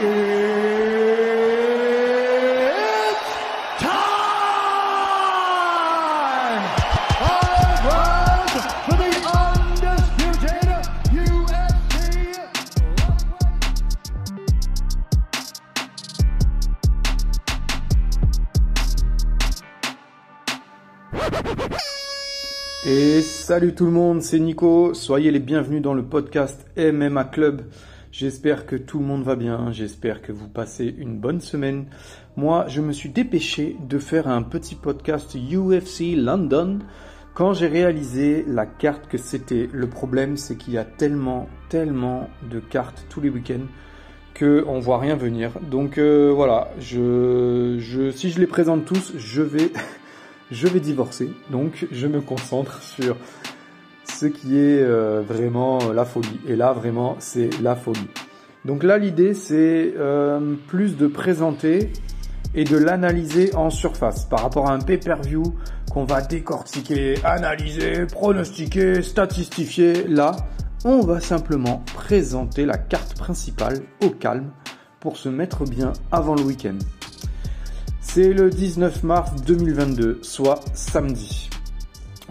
Et salut tout le monde, c'est Nico. Soyez les bienvenus dans le podcast MMA Club. J'espère que tout le monde va bien. J'espère que vous passez une bonne semaine. Moi, je me suis dépêché de faire un petit podcast UFC London quand j'ai réalisé la carte que c'était. Le problème, c'est qu'il y a tellement, tellement de cartes tous les week-ends que on voit rien venir. Donc euh, voilà, je, je, si je les présente tous, je vais je vais divorcer, donc je me concentre sur ce qui est euh, vraiment la folie. Et là, vraiment, c'est la folie. Donc là, l'idée, c'est euh, plus de présenter et de l'analyser en surface par rapport à un pay-per-view qu'on va décortiquer, analyser, pronostiquer, statistifier. Là, on va simplement présenter la carte principale au calme pour se mettre bien avant le week-end. C'est le 19 mars 2022, soit samedi.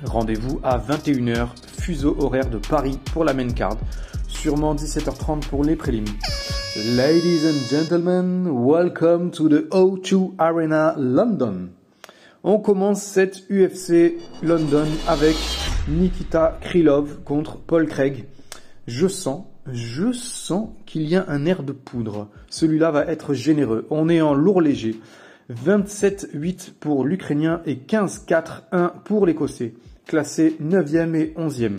Rendez-vous à 21h, fuseau horaire de Paris pour la main card. Sûrement 17h30 pour les prélims. Ladies and gentlemen, welcome to the O2 Arena London. On commence cette UFC London avec Nikita Krylov contre Paul Craig. Je sens, je sens qu'il y a un air de poudre. Celui-là va être généreux. On est en lourd léger. 27-8 pour l'Ukrainien et 15-4-1 pour l'Écossais, classés 9e et 11e.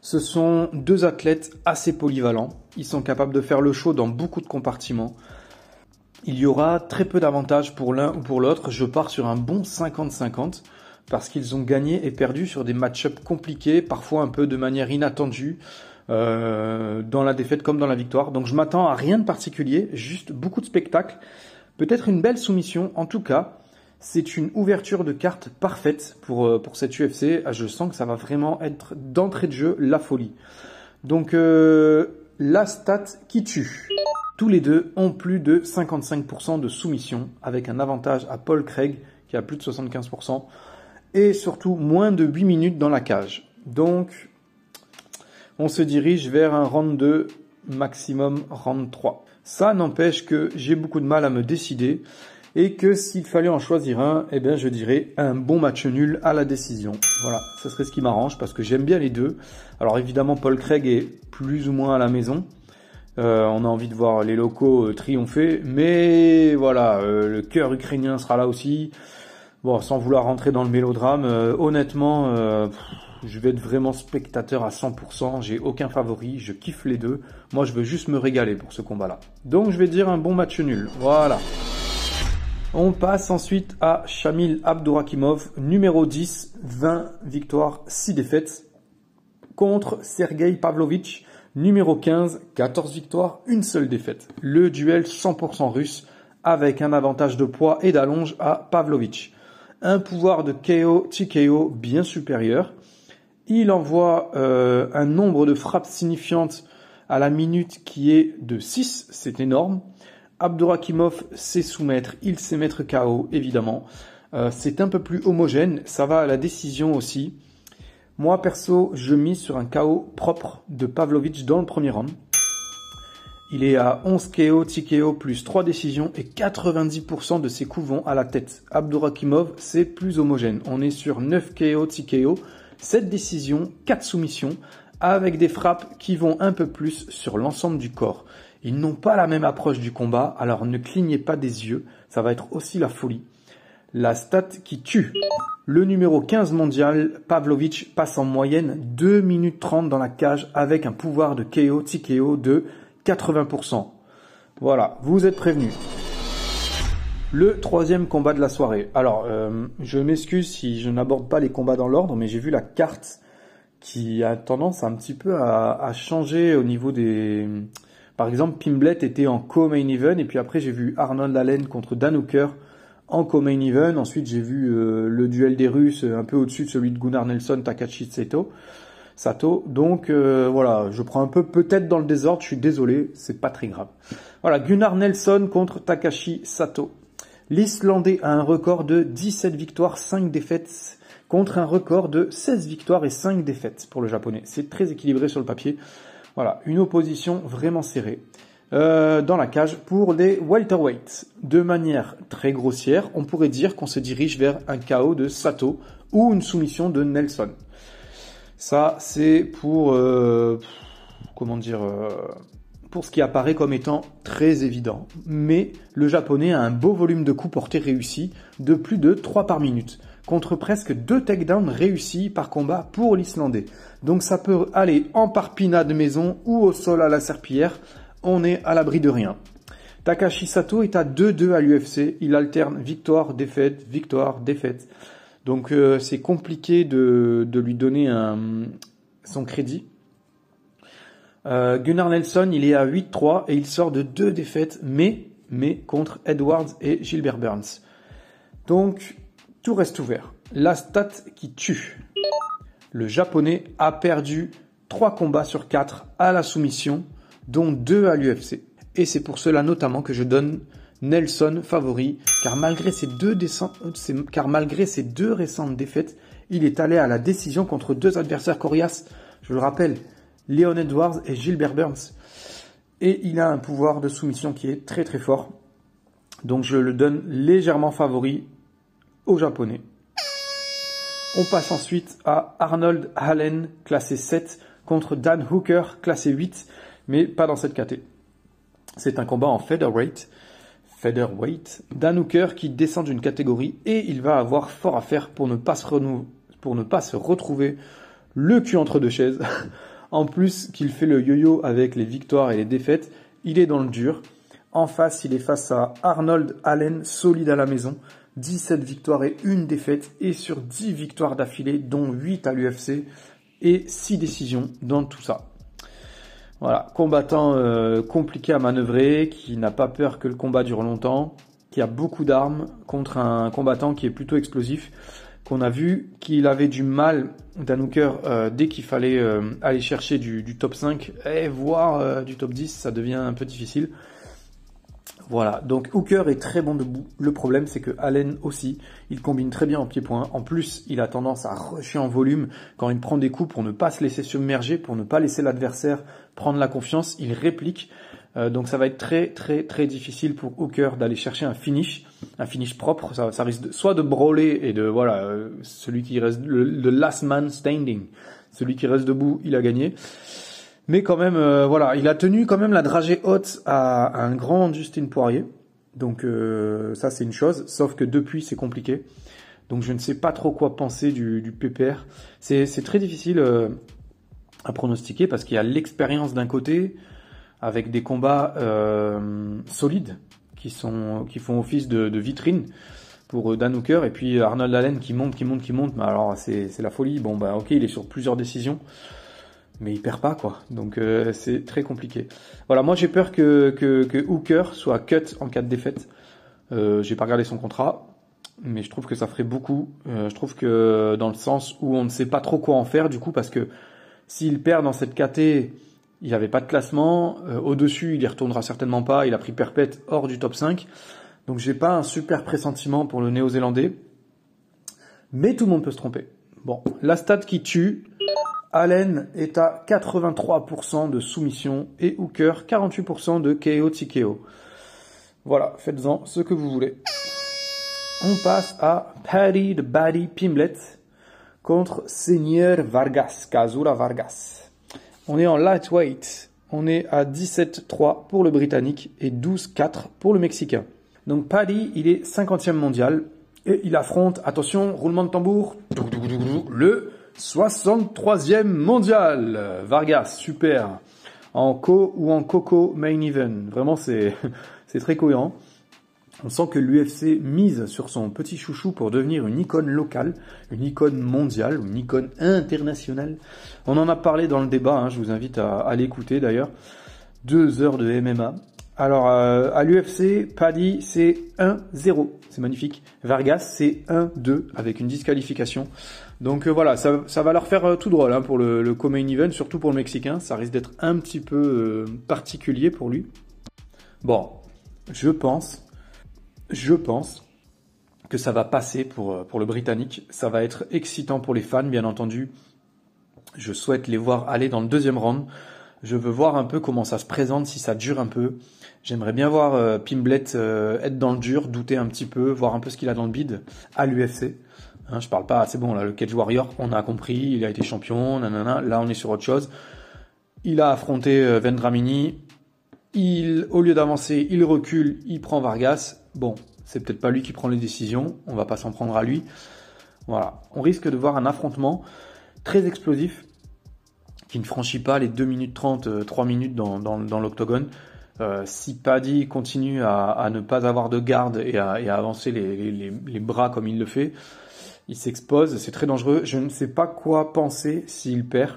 Ce sont deux athlètes assez polyvalents. Ils sont capables de faire le show dans beaucoup de compartiments. Il y aura très peu d'avantages pour l'un ou pour l'autre. Je pars sur un bon 50-50 parce qu'ils ont gagné et perdu sur des match-ups compliqués, parfois un peu de manière inattendue, euh, dans la défaite comme dans la victoire. Donc je m'attends à rien de particulier, juste beaucoup de spectacles Peut-être une belle soumission, en tout cas, c'est une ouverture de carte parfaite pour, euh, pour cette UFC. Ah, je sens que ça va vraiment être d'entrée de jeu la folie. Donc euh, la stat qui tue. Tous les deux ont plus de 55% de soumission, avec un avantage à Paul Craig qui a plus de 75%, et surtout moins de 8 minutes dans la cage. Donc on se dirige vers un round 2, maximum round 3. Ça n'empêche que j'ai beaucoup de mal à me décider et que s'il fallait en choisir un, eh bien je dirais un bon match nul à la décision. Voilà, ce serait ce qui m'arrange parce que j'aime bien les deux. Alors évidemment Paul Craig est plus ou moins à la maison. Euh, on a envie de voir les locaux euh, triompher, mais voilà, euh, le cœur ukrainien sera là aussi. Bon, sans vouloir rentrer dans le mélodrame, honnêtement, je vais être vraiment spectateur à 100%. J'ai aucun favori, je kiffe les deux. Moi, je veux juste me régaler pour ce combat-là. Donc, je vais dire un bon match nul. Voilà. On passe ensuite à Shamil Abdourakimov, numéro 10, 20 victoires, 6 défaites, contre Sergei Pavlovich, numéro 15, 14 victoires, une seule défaite. Le duel 100% russe avec un avantage de poids et d'allonge à Pavlovich. Un pouvoir de KO TKO bien supérieur. Il envoie euh, un nombre de frappes signifiantes à la minute qui est de 6, c'est énorme. Abdurakimov sait soumettre, il sait mettre KO, évidemment. Euh, c'est un peu plus homogène, ça va à la décision aussi. Moi, perso, je mise sur un KO propre de Pavlovich dans le premier round. Il est à 11 KO, TKO plus 3 décisions et 90% de ses coups vont à la tête. Abdurakimov, c'est plus homogène. On est sur 9 KO, TKO, 7 décisions, 4 soumissions, avec des frappes qui vont un peu plus sur l'ensemble du corps. Ils n'ont pas la même approche du combat, alors ne clignez pas des yeux, ça va être aussi la folie. La stat qui tue. Le numéro 15 mondial, Pavlovich, passe en moyenne 2 minutes 30 dans la cage avec un pouvoir de KO, TKO de 80%. Voilà, vous êtes prévenus. Le troisième combat de la soirée. Alors, euh, je m'excuse si je n'aborde pas les combats dans l'ordre, mais j'ai vu la carte qui a tendance un petit peu à, à, changer au niveau des... Par exemple, Pimblet était en co-main event, et puis après j'ai vu Arnold Allen contre Dan Hooker en co-main event. Ensuite j'ai vu euh, le duel des Russes un peu au-dessus de celui de Gunnar Nelson, Takashi Tseto. Sato. Donc euh, voilà, je prends un peu peut-être dans le désordre, je suis désolé, c'est pas très grave. Voilà, Gunnar Nelson contre Takashi Sato. L'Islandais a un record de 17 victoires, 5 défaites contre un record de 16 victoires et 5 défaites pour le japonais. C'est très équilibré sur le papier. Voilà, une opposition vraiment serrée. Euh, dans la cage pour les welterweights. De manière très grossière, on pourrait dire qu'on se dirige vers un KO de Sato ou une soumission de Nelson. Ça, c'est pour euh, comment dire euh, pour ce qui apparaît comme étant très évident. Mais le japonais a un beau volume de coups portés réussis de plus de 3 par minute contre presque 2 takedowns réussis par combat pour l'Islandais. Donc ça peut aller en parpinade maison ou au sol à la serpillière on est à l'abri de rien. Takashi Sato est à 2-2 à l'UFC. Il alterne victoire, défaite, victoire, défaite. Donc euh, c'est compliqué de, lui donner son crédit. Euh, Gunnar Nelson, il est à 8-3 et il sort de deux défaites, mais, mais contre Edwards et Gilbert Burns. Donc tout reste ouvert. La stat qui tue. Le japonais a perdu 3 combats sur 4 à la soumission dont deux à l'UFC. Et c'est pour cela notamment que je donne Nelson favori, car malgré ses deux, car malgré ses deux récentes défaites, il est allé à la décision contre deux adversaires coriaces, je le rappelle, Leon Edwards et Gilbert Burns. Et il a un pouvoir de soumission qui est très très fort. Donc je le donne légèrement favori au japonais. On passe ensuite à Arnold Allen, classé 7, contre Dan Hooker, classé 8 mais pas dans cette catégorie. C'est un combat en featherweight, featherweight, Dan Hooker qui descend d'une catégorie et il va avoir fort à faire pour ne pas se, pour ne pas se retrouver le cul entre deux chaises. en plus qu'il fait le yo-yo avec les victoires et les défaites, il est dans le dur. En face, il est face à Arnold Allen, solide à la maison. 17 victoires et une défaite, et sur 10 victoires d'affilée, dont 8 à l'UFC, et 6 décisions dans tout ça. Voilà, combattant euh, compliqué à manœuvrer, qui n'a pas peur que le combat dure longtemps, qui a beaucoup d'armes contre un combattant qui est plutôt explosif, qu'on a vu qu'il avait du mal, Danouker, euh, dès qu'il fallait euh, aller chercher du, du, top 5, et voire du top 10, ça devient un peu difficile. Voilà, donc Hooker est très bon debout. Le problème, c'est que Allen aussi, il combine très bien en pied-point. En plus, il a tendance à rusher en volume quand il prend des coups pour ne pas se laisser submerger, pour ne pas laisser l'adversaire prendre la confiance. Il réplique. Euh, donc ça va être très très très difficile pour Hooker d'aller chercher un finish, un finish propre. Ça, risque soit de brawler et de voilà euh, celui qui reste le last man standing, celui qui reste debout, il a gagné. Mais quand même, euh, voilà, il a tenu quand même la dragée haute à, un grand Justin Poirier. Donc euh, ça c'est une chose, sauf que depuis c'est compliqué. Donc je ne sais pas trop quoi penser du, du PPR. C'est très difficile euh, à pronostiquer parce qu'il y a l'expérience d'un côté avec des combats solides qui sont qui font office de, vitrine pour Dan Hooker et puis Arnold Allen qui monte, qui monte, qui monte. Mais alors c'est la folie. Bon bah ok, il est sur plusieurs décisions mais il perd pas quoi. Donc euh, c'est très compliqué. Voilà, moi j'ai peur que, Hooker soit cut en cas de défaite. Euh, j'ai pas regardé son contrat, mais je trouve que ça ferait beaucoup. Euh, je trouve que dans le sens où on ne sait pas trop quoi en faire du coup, parce que s'il perd dans cette KT, il n'y avait pas de classement. Au-dessus, il y retournera certainement pas. Il a pris perpète hors du top 5. Donc j'ai pas un super pressentiment pour le néo-zélandais. Mais tout le monde peut se tromper. Bon, la stat qui tue, Allen est à 83% de soumission et Hooker 48% de KO TKO. Voilà, faites-en ce que vous voulez. On passe à Paddy de Baddy Pimlet contre Seigneur Vargas, Kazura Vargas. On est en lightweight. On est à 17-3 pour le Britannique et 12-4 pour le Mexicain. Donc Paddy, il est 50e mondial et il affronte, attention, roulement de tambour, le 63e mondial. Vargas, super. En co ou en coco main event. Vraiment, c'est, très cohérent. On sent que l'UFC mise sur son petit chouchou pour devenir une icône locale, une icône mondiale, une icône internationale. On en a parlé dans le débat, hein, je vous invite à l'écouter d'ailleurs. Deux heures de MMA. Alors, euh, à l'UFC, Paddy, c'est 1-0. C'est magnifique. Vargas, c'est 1-2 avec une disqualification. Donc euh, voilà, ça, va leur faire euh, tout drôle hein, pour le, le co-main event, surtout pour le Mexicain. Ça risque d'être un petit peu euh, particulier pour lui. Bon, je pense, je pense que ça va passer pour, pour le Britannique. Ça va être excitant pour les fans, bien entendu. Je souhaite les voir aller dans le deuxième round. Je veux voir un peu comment ça se présente, si ça dure un peu. J'aimerais bien voir euh, Pimblet euh, être dans le dur, douter un petit peu, voir un peu ce qu'il a dans le bide à l'UFC. Hein, je parle pas, c'est bon, là, le Cage Warrior, on a compris, il a été champion, nanana, là on est sur autre chose. Il a affronté euh, Vendramini, il, au lieu d'avancer, il recule, il prend Vargas. Bon, c'est peut-être pas lui qui prend les décisions, on va pas s'en prendre à lui. Voilà, on risque de voir un affrontement très explosif qui ne franchit pas les 2 minutes 30, 3 minutes dans, dans, l'octogone. Euh, si Paddy continue à, ne pas avoir de garde et à, avancer les, bras comme il le fait, il s'expose, c'est très dangereux. Je ne sais pas quoi penser s'il perd.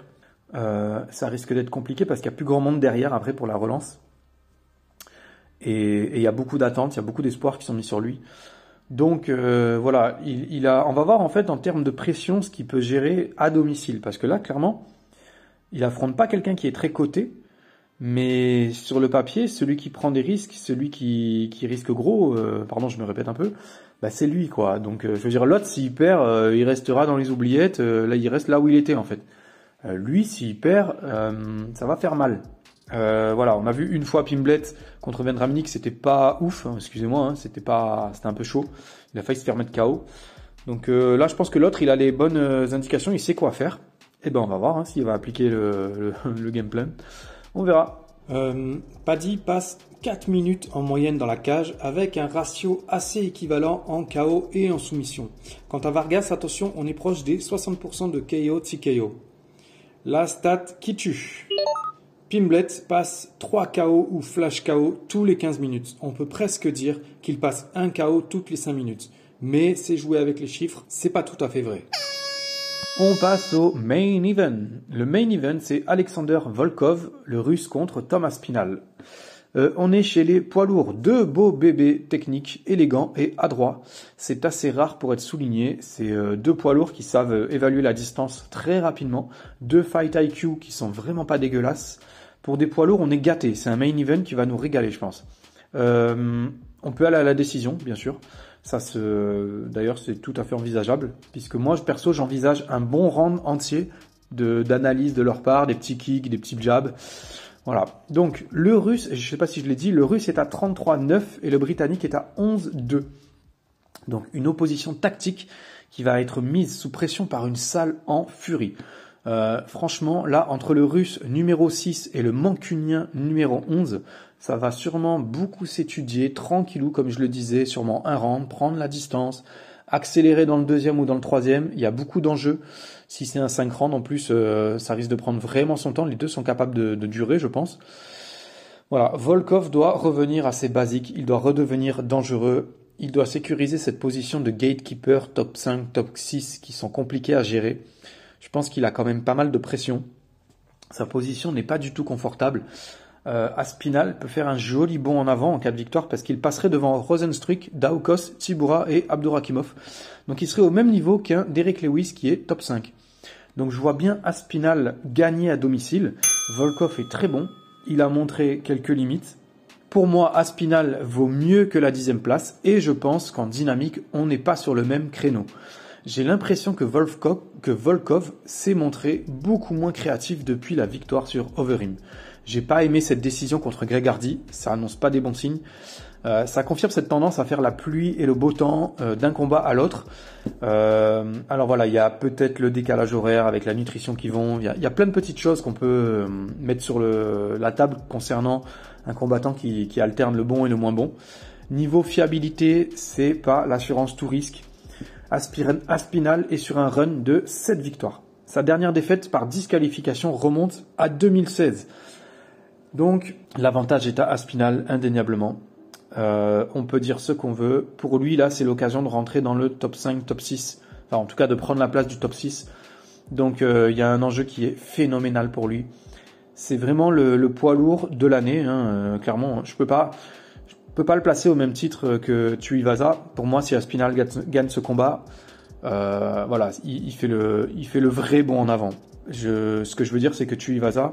Euh, ça risque d'être compliqué parce qu'il y a plus grand monde derrière après pour la relance. Et il y a beaucoup d'attentes, il y a beaucoup d'espoirs qui sont mis sur lui. Donc euh, voilà, il, il, a, on va voir en fait en termes de pression ce qu'il peut gérer à domicile. Parce que là, clairement, il affronte pas quelqu'un qui est très coté, mais sur le papier, celui qui prend des risques, celui qui, qui risque gros, euh, pardon, je me répète un peu, bah c'est lui quoi. Donc euh, je veux dire, l'autre s'il perd, euh, il restera dans les oubliettes. là, il reste là où il était en fait. lui, s'il perd, ça va faire mal. voilà, on a vu une fois Pimblet contre Vendramnik, c'était pas ouf. Hein, excusez-moi, hein, c'était pas, c'était un peu chaud. Il a failli se faire mettre KO. Donc là, je pense que l'autre, il a les bonnes indications, il sait quoi faire. Eh ben on va voir hein, s'il va appliquer le, le, game plan. On verra. Euh, Paddy passe 4 minutes en moyenne dans la cage avec un ratio assez équivalent en KO et en soumission. Quant à Vargas, attention, on est proche des 60% de KO TKO. La stat qui tue. Pimblet passe 3 KO ou flash KO tous les 15 minutes. On peut presque dire qu'il passe un KO toutes les 5 minutes. Mais c'est jouer avec les chiffres, c'est pas tout à fait vrai. On passe au main event. Le main event, c'est Alexander Volkov, le russe contre Thomas Pinal. Euh, on est chez les poids lourds, deux beaux bébés techniques, élégants et adroits. C'est assez rare pour être souligné. C'est euh, deux poids lourds qui savent euh, évaluer la distance très rapidement. Deux fight IQ qui sont vraiment pas dégueulasses. Pour des poids lourds, on est gâté. C'est un main event qui va nous régaler, je pense. On peut aller à la décision, bien sûr. Ça se, d'ailleurs, c'est tout à fait envisageable, puisque moi, perso, j'envisage un bon round entier d'analyse de leur part, des petits kicks, des petits jabs. Voilà. Donc, le russe, je ne sais pas si je l'ai dit, le russe est à 33-9 et le britannique est à 11-2. Donc, une opposition tactique qui va être mise sous pression par une salle en furie. Euh, franchement, là, entre le russe numéro 6 et le mancunien numéro 11, ça va sûrement beaucoup s'étudier, tranquillou, comme je le disais, sûrement un round, prendre la distance, accélérer dans le deuxième ou dans le troisième. Il y a beaucoup d'enjeux. Si c'est un 5 rounds, en plus, euh, ça risque de prendre vraiment son temps. Les deux sont capables de, de durer, je pense. Voilà, Volkov doit revenir à ses basiques. Il doit redevenir dangereux. Il doit sécuriser cette position de gatekeeper top 5, top 6 qui sont compliqués à gérer. Je pense qu'il a quand même pas mal de pression. Sa position n'est pas du tout confortable euh, Aspinal peut faire un joli bond en avant en cas de victoire parce qu'il passerait devant Rosenstruck, Daukos, Tibura et Abdurakimov. Donc il serait au même niveau qu'un Derek Lewis qui est top 5. Donc je vois bien Aspinal gagner à domicile. Volkov est très bon. Il a montré quelques limites. Pour moi, Aspinal vaut mieux que la dixième place et je pense qu'en dynamique, on n'est pas sur le même créneau. J'ai l'impression que Volkov, s'est montré beaucoup moins créatif depuis la victoire sur Overeem. J'ai pas aimé cette décision contre Greg Hardy, ça annonce pas des bons signes. Euh, ça confirme cette tendance à faire la pluie et le beau temps euh, d'un combat à l'autre. Euh, alors voilà, il y a peut-être le décalage horaire avec la nutrition qui vont. Il y a, plein de petites choses qu'on peut euh, mettre sur la table concernant un combattant qui, qui, alterne le bon et le moins bon. Niveau fiabilité, c'est pas l'assurance tout risque. Aspinal est sur un run de 7 victoires. Sa dernière défaite par disqualification remonte à 2016. Donc l'avantage est à Aspinal indéniablement. Euh, on peut dire ce qu'on veut. Pour lui, là, c'est l'occasion de rentrer dans le top 5, top 6. Enfin, en tout cas, de prendre la place du top 6. Donc, euh, il y a un enjeu qui est phénoménal pour lui. c'est vraiment le, poids lourd de l'année. Hein, clairement, je peux pas, je peux pas le placer au même titre que Tuivasa. Pour moi, si Aspinal gagne, ce combat, voilà, il, fait le, il fait le vrai bon en avant. Ce que je veux dire, c'est que Tuivasa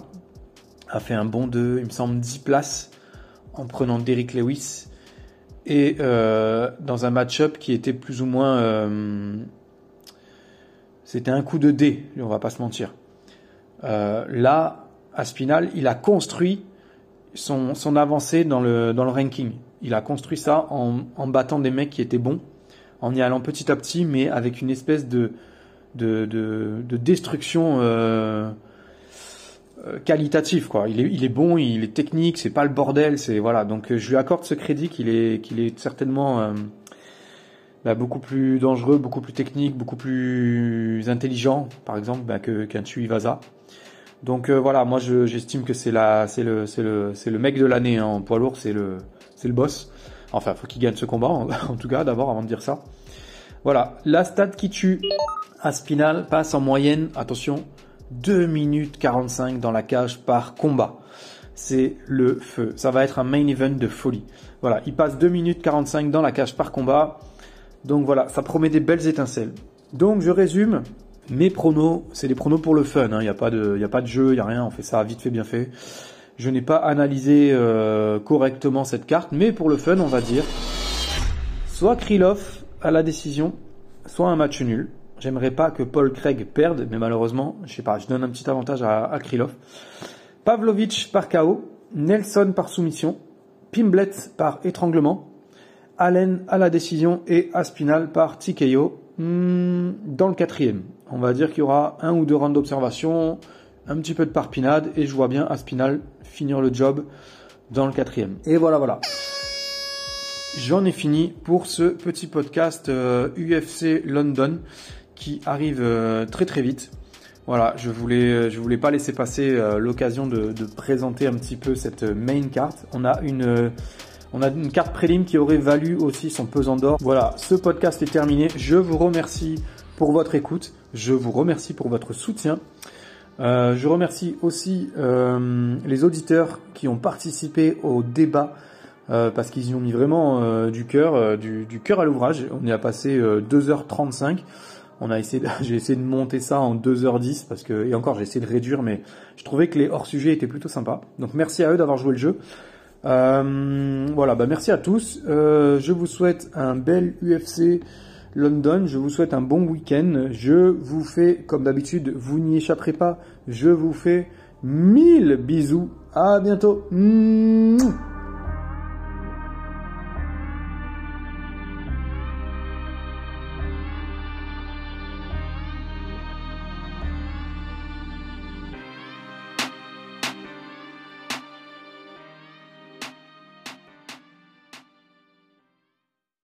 a fait un bon de, il me semble, 10 places en prenant Derrick Lewis et euh, dans un match-up qui était plus ou moins. Euh, c'était un coup de dé, on va pas se mentir. Euh, là, Aspinal, il a construit son, son avancée dans le, dans le ranking. Il a construit ça en, battant des mecs qui étaient bons, en y allant petit à petit, mais avec une espèce de, de, de, de destruction euh, qualitatif quoi. Il est, bon, il est technique, c'est pas le bordel, c'est voilà. Donc euh, je lui accorde ce crédit qu'il est, certainement euh, bah, beaucoup plus dangereux, beaucoup plus technique, beaucoup plus intelligent, par exemple, bah, que qu'un Tuivasa. Donc voilà, moi j'estime que c'est la, c'est le mec de l'année hein, en poids lourd, c'est le, c'est le boss. Enfin, faut qu'il gagne ce combat en, tout cas d'abord avant de dire ça. Voilà, la stat qui tue Aspinal passe en moyenne, attention, 2 minutes 45 dans la cage par combat. C'est le feu. Ça va être un main event de folie. Voilà, il passe 2 minutes 45 dans la cage par combat. Donc voilà, ça promet des belles étincelles. Donc je résume. Mes pronos, c'est des pronos pour le fun. Il hein. n'y a, a pas de jeu, il n'y a rien. On fait ça vite fait, bien fait. Je n'ai pas analysé euh, correctement cette carte, mais pour le fun, on va dire soit Krylov à la décision, soit un match nul. J'aimerais pas que Paul Craig perde, mais malheureusement, je sais pas, je donne un petit avantage à, à Krylov. Pavlovic par KO, Nelson par soumission, Pimblet par étranglement, Allen à la décision et Aspinal par TKO hmm, dans le quatrième. On va dire qu'il y aura un ou deux rounds d'observation, un petit peu de parpinade et je vois bien Aspinal finir le job dans le quatrième. Et voilà, voilà. J'en ai fini pour ce petit podcast UFC euh, London qui arrive euh, très très vite. Voilà, je voulais, euh, je voulais pas laisser passer l'occasion de, de, présenter un petit peu cette main carte. On a une, on a une carte prélim qui aurait valu aussi son pesant d'or. Voilà, ce podcast est terminé. Je vous remercie pour votre écoute. Je vous remercie pour votre soutien. Euh, je remercie aussi euh, les auditeurs qui ont participé au débat euh, parce qu'ils y ont mis vraiment du cœur, du, du cœur à l'ouvrage. On y a passé 2h35. On a essayé, j'ai essayé de monter ça en 2h10 parce que, et encore, j'ai essayé de réduire, mais je trouvais que les hors-sujets étaient plutôt sympas. Donc merci à eux d'avoir joué le jeu. Euh, voilà, bah merci à tous. Euh, je vous souhaite un bel UFC London. Je vous souhaite un bon week-end. Je vous fais, comme d'habitude, vous n'y échapperez pas. Je vous fais mille bisous. À bientôt.